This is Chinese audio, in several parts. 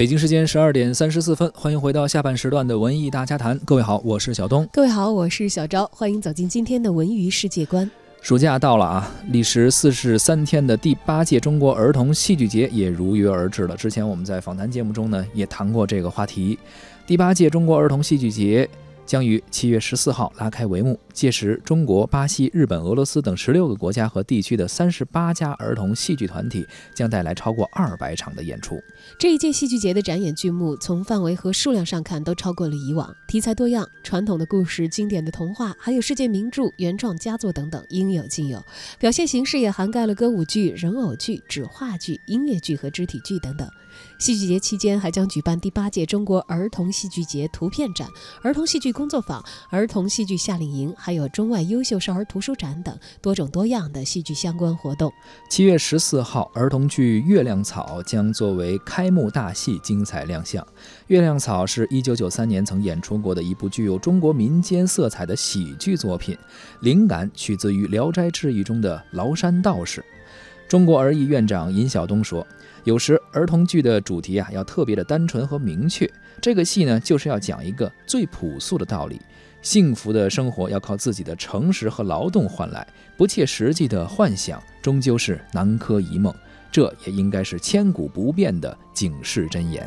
北京时间十二点三十四分，欢迎回到下半时段的文艺大家谈。各位好，我是小东。各位好，我是小昭。欢迎走进今天的文娱世界观。暑假到了啊，历时四十三天的第八届中国儿童戏剧节也如约而至了。之前我们在访谈节目中呢，也谈过这个话题。第八届中国儿童戏剧节。将于七月十四号拉开帷幕。届时，中国、巴西、日本、俄罗斯等十六个国家和地区的三十八家儿童戏剧团体将带来超过二百场的演出。这一届戏剧节的展演剧目，从范围和数量上看都超过了以往，题材多样，传统的故事、经典的童话，还有世界名著、原创佳作等等，应有尽有。表现形式也涵盖了歌舞剧、人偶剧、纸话剧、音乐剧和肢体剧等等。戏剧节期间还将举办第八届中国儿童戏剧节图片展、儿童戏剧工作坊、儿童戏剧夏令营，还有中外优秀少儿图书展等多种多样的戏剧相关活动。七月十四号，儿童剧《月亮草》将作为开幕大戏精彩亮相。《月亮草》是一九九三年曾演出过的一部具有中国民间色彩的喜剧作品，灵感取自于《聊斋志异》中的崂山道士。中国儿艺院长尹晓东说。有时儿童剧的主题啊，要特别的单纯和明确。这个戏呢，就是要讲一个最朴素的道理：幸福的生活要靠自己的诚实和劳动换来，不切实际的幻想终究是南柯一梦。这也应该是千古不变的警示箴言。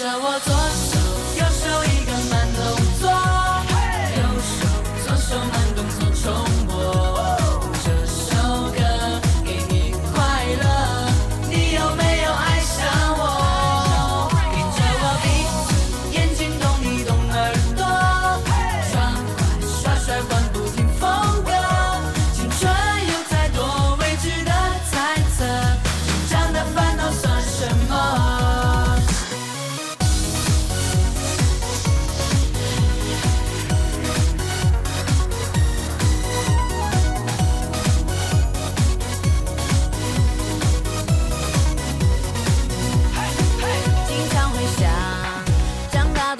着我左手。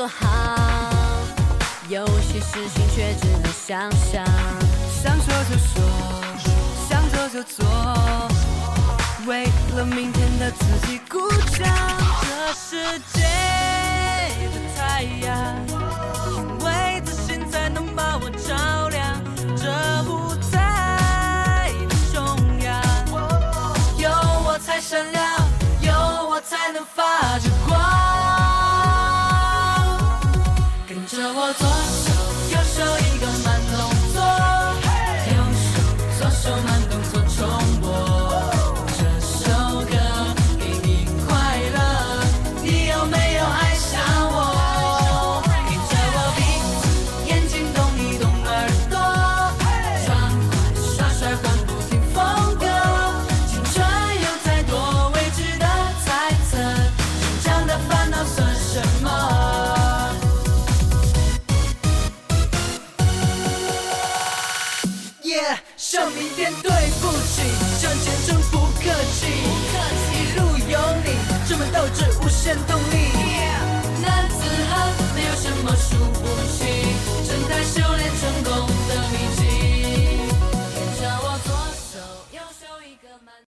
多好有些事情却只能想象想说就说想做就做为了明天的自己鼓掌这世界的太阳因为自信才能把我照亮这舞台的中央有我才闪亮有我才能发向明天对不起向前冲不客气。不客气。一路有你这么斗志无限动力。